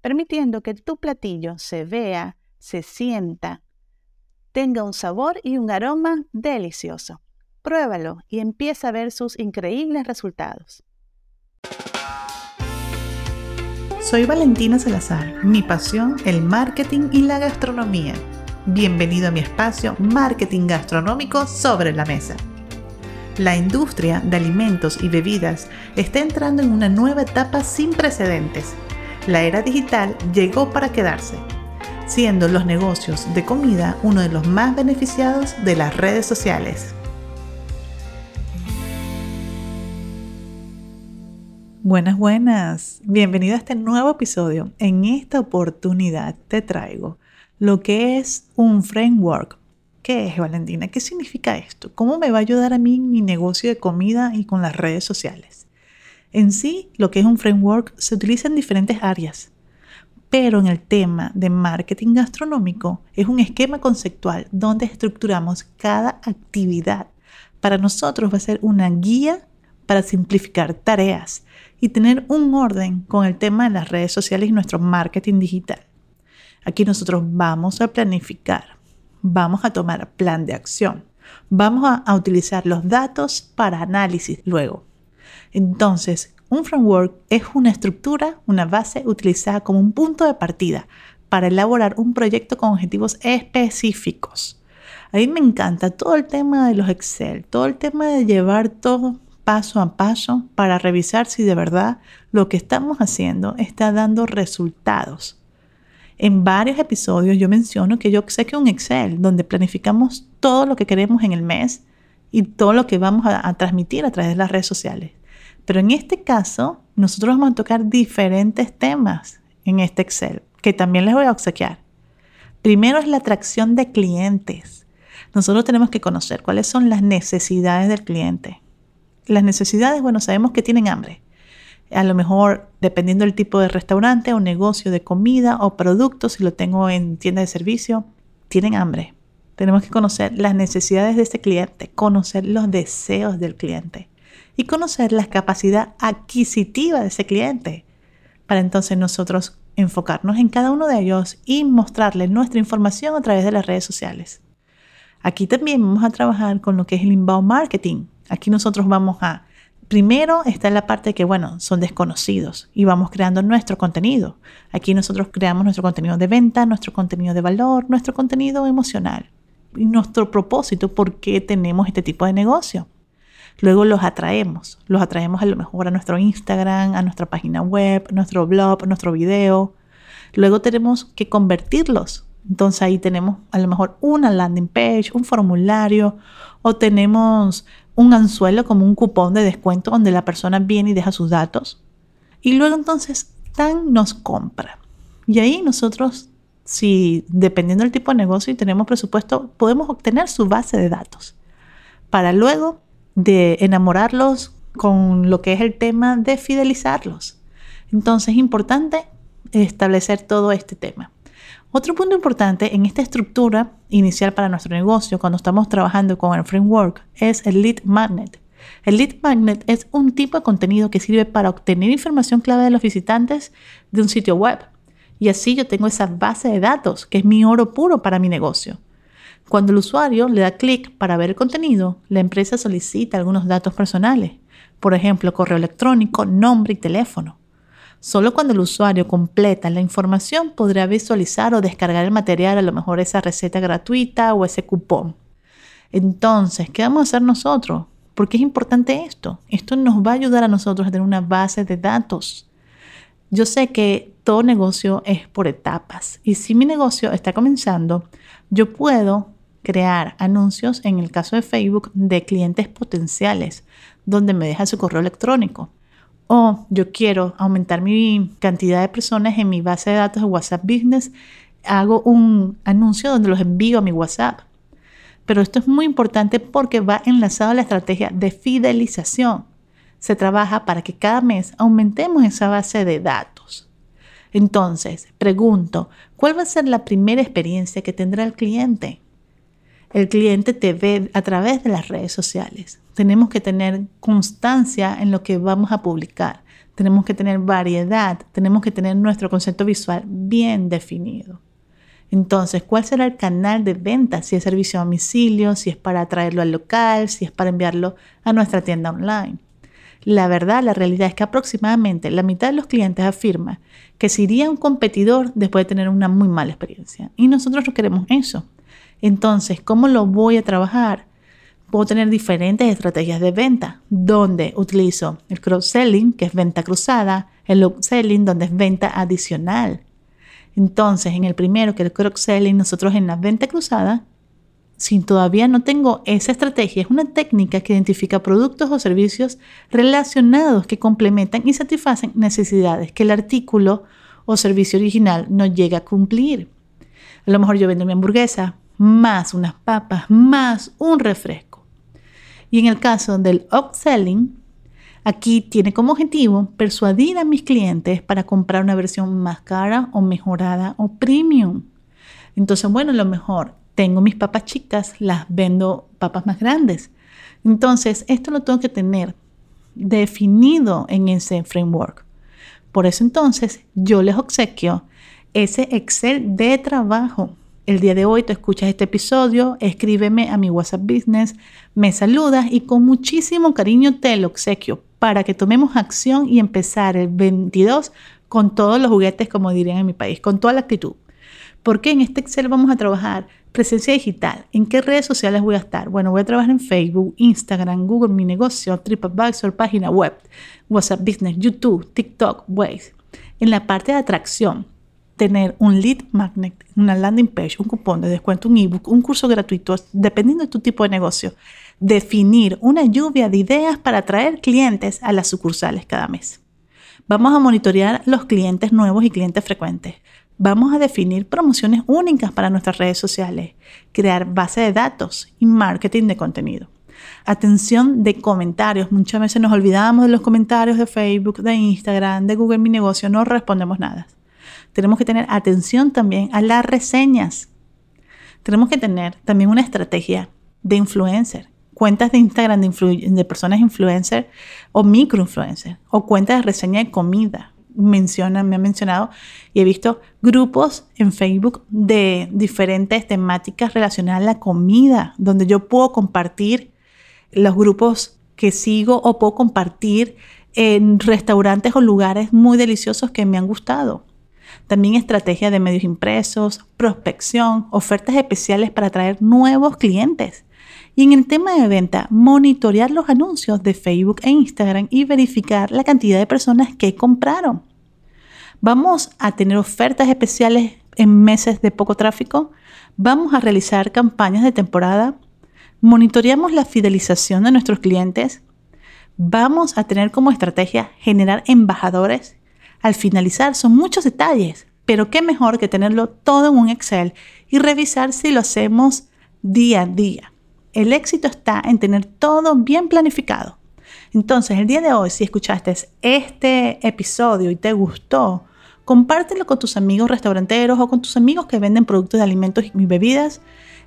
permitiendo que tu platillo se vea, se sienta, tenga un sabor y un aroma delicioso. Pruébalo y empieza a ver sus increíbles resultados. Soy Valentina Salazar, mi pasión el marketing y la gastronomía. Bienvenido a mi espacio Marketing Gastronómico sobre la Mesa. La industria de alimentos y bebidas está entrando en una nueva etapa sin precedentes la era digital llegó para quedarse, siendo los negocios de comida uno de los más beneficiados de las redes sociales. Buenas, buenas. Bienvenido a este nuevo episodio. En esta oportunidad te traigo lo que es un framework. ¿Qué es, Valentina? ¿Qué significa esto? ¿Cómo me va a ayudar a mí en mi negocio de comida y con las redes sociales? En sí, lo que es un framework se utiliza en diferentes áreas, pero en el tema de marketing gastronómico es un esquema conceptual donde estructuramos cada actividad. Para nosotros va a ser una guía para simplificar tareas y tener un orden con el tema de las redes sociales y nuestro marketing digital. Aquí nosotros vamos a planificar, vamos a tomar plan de acción, vamos a, a utilizar los datos para análisis luego entonces, un framework es una estructura, una base utilizada como un punto de partida para elaborar un proyecto con objetivos específicos. A mí me encanta todo el tema de los Excel, todo el tema de llevar todo paso a paso para revisar si de verdad lo que estamos haciendo está dando resultados. En varios episodios yo menciono que yo sé que un Excel donde planificamos todo lo que queremos en el mes y todo lo que vamos a transmitir a través de las redes sociales. Pero en este caso, nosotros vamos a tocar diferentes temas en este Excel, que también les voy a obsequiar. Primero es la atracción de clientes. Nosotros tenemos que conocer cuáles son las necesidades del cliente. Las necesidades, bueno, sabemos que tienen hambre. A lo mejor, dependiendo del tipo de restaurante o negocio de comida o producto, si lo tengo en tienda de servicio, tienen hambre. Tenemos que conocer las necesidades de ese cliente, conocer los deseos del cliente y conocer la capacidad adquisitiva de ese cliente para entonces nosotros enfocarnos en cada uno de ellos y mostrarle nuestra información a través de las redes sociales. Aquí también vamos a trabajar con lo que es el inbound marketing. Aquí nosotros vamos a, primero está la parte que, bueno, son desconocidos y vamos creando nuestro contenido. Aquí nosotros creamos nuestro contenido de venta, nuestro contenido de valor, nuestro contenido emocional y nuestro propósito, por qué tenemos este tipo de negocio. Luego los atraemos, los atraemos a lo mejor a nuestro Instagram, a nuestra página web, nuestro blog, nuestro video. Luego tenemos que convertirlos. Entonces ahí tenemos a lo mejor una landing page, un formulario o tenemos un anzuelo como un cupón de descuento donde la persona viene y deja sus datos. Y luego entonces tan nos compra. Y ahí nosotros, si dependiendo del tipo de negocio y tenemos presupuesto, podemos obtener su base de datos para luego de enamorarlos con lo que es el tema de fidelizarlos. Entonces es importante establecer todo este tema. Otro punto importante en esta estructura inicial para nuestro negocio cuando estamos trabajando con el framework es el lead magnet. El lead magnet es un tipo de contenido que sirve para obtener información clave de los visitantes de un sitio web. Y así yo tengo esa base de datos que es mi oro puro para mi negocio. Cuando el usuario le da clic para ver el contenido, la empresa solicita algunos datos personales, por ejemplo, correo electrónico, nombre y teléfono. Solo cuando el usuario completa la información podrá visualizar o descargar el material, a lo mejor esa receta gratuita o ese cupón. Entonces, ¿qué vamos a hacer nosotros? ¿Por qué es importante esto? Esto nos va a ayudar a nosotros a tener una base de datos. Yo sé que todo negocio es por etapas y si mi negocio está comenzando, yo puedo crear anuncios, en el caso de Facebook, de clientes potenciales, donde me deja su correo electrónico. O yo quiero aumentar mi cantidad de personas en mi base de datos de WhatsApp Business hago un anuncio donde los envío a mi WhatsApp. Pero esto es muy importante porque va enlazado a la estrategia de fidelización. Se trabaja para que cada mes aumentemos esa base de datos. Entonces, pregunto, ¿cuál va a ser la primera experiencia que tendrá el cliente? El cliente te ve a través de las redes sociales. Tenemos que tener constancia en lo que vamos a publicar. Tenemos que tener variedad. Tenemos que tener nuestro concepto visual bien definido. Entonces, ¿cuál será el canal de venta? Si es servicio a domicilio, si es para traerlo al local, si es para enviarlo a nuestra tienda online. La verdad, la realidad es que aproximadamente la mitad de los clientes afirma que se iría a un competidor después de tener una muy mala experiencia. Y nosotros no queremos eso. Entonces, ¿cómo lo voy a trabajar? Puedo tener diferentes estrategias de venta, donde utilizo el cross-selling, que es venta cruzada, el upselling, donde es venta adicional. Entonces, en el primero, que es el cross-selling, nosotros en la venta cruzada, si todavía no tengo esa estrategia, es una técnica que identifica productos o servicios relacionados que complementan y satisfacen necesidades que el artículo o servicio original no llega a cumplir. A lo mejor yo vendo mi hamburguesa, más unas papas, más un refresco. Y en el caso del upselling, aquí tiene como objetivo persuadir a mis clientes para comprar una versión más cara o mejorada o premium. Entonces, bueno, lo mejor, tengo mis papas chicas, las vendo papas más grandes. Entonces, esto lo tengo que tener definido en ese framework. Por eso entonces yo les obsequio ese Excel de trabajo el día de hoy tú escuchas este episodio, escríbeme a mi WhatsApp Business, me saludas y con muchísimo cariño te lo obsequio para que tomemos acción y empezar el 22 con todos los juguetes, como dirían en mi país, con toda la actitud. Porque en este Excel vamos a trabajar presencia digital. ¿En qué redes sociales voy a estar? Bueno, voy a trabajar en Facebook, Instagram, Google Mi Negocio, TripAdvisor, página web, WhatsApp Business, YouTube, TikTok, Waze. En la parte de atracción, tener un lead magnet, una landing page, un cupón de descuento, un ebook, un curso gratuito, dependiendo de tu tipo de negocio. Definir una lluvia de ideas para atraer clientes a las sucursales cada mes. Vamos a monitorear los clientes nuevos y clientes frecuentes. Vamos a definir promociones únicas para nuestras redes sociales, crear base de datos y marketing de contenido. Atención de comentarios. Muchas veces nos olvidamos de los comentarios de Facebook, de Instagram, de Google Mi Negocio, no respondemos nada tenemos que tener atención también a las reseñas. Tenemos que tener también una estrategia de influencer, cuentas de Instagram de, personas influencer o microinfluencer o cuentas de reseña de comida. Mencionan, me han mencionado y he visto grupos en Facebook de diferentes temáticas relacionadas a la comida, donde yo puedo compartir los grupos que sigo o puedo compartir en restaurantes o lugares muy deliciosos que me han gustado. También estrategia de medios impresos, prospección, ofertas especiales para atraer nuevos clientes. Y en el tema de venta, monitorear los anuncios de Facebook e Instagram y verificar la cantidad de personas que compraron. Vamos a tener ofertas especiales en meses de poco tráfico. Vamos a realizar campañas de temporada. Monitoreamos la fidelización de nuestros clientes. Vamos a tener como estrategia generar embajadores al finalizar son muchos detalles, pero qué mejor que tenerlo todo en un Excel y revisar si lo hacemos día a día. El éxito está en tener todo bien planificado. Entonces, el día de hoy, si escuchaste este episodio y te gustó, compártelo con tus amigos restauranteros o con tus amigos que venden productos de alimentos y bebidas.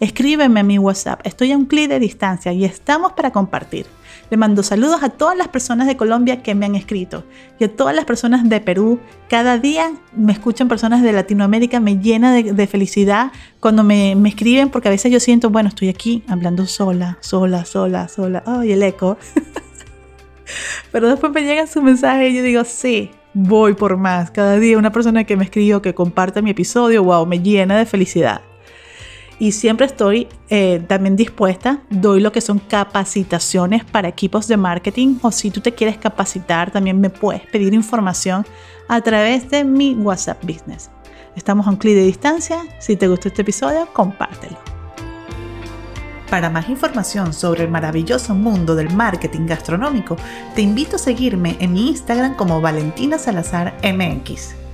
Escríbeme a mi WhatsApp. Estoy a un clic de distancia y estamos para compartir. Le mando saludos a todas las personas de Colombia que me han escrito y a todas las personas de Perú. Cada día me escuchan personas de Latinoamérica, me llena de, felicidad cuando me, me, escriben porque a veces yo siento, bueno, estoy aquí hablando sola, sola, sola, sola. Ay, el eco. Pero después me llega su mensaje y yo digo, sí, voy por más. Cada día una persona que me escribió, que comparte mi episodio, wow, me llena de felicidad y siempre estoy eh, también dispuesta, doy lo que son capacitaciones para equipos de marketing o si tú te quieres capacitar también me puedes pedir información a través de mi WhatsApp Business. Estamos a un clic de distancia, si te gustó este episodio, compártelo. Para más información sobre el maravilloso mundo del marketing gastronómico, te invito a seguirme en mi Instagram como Valentina Salazar MX.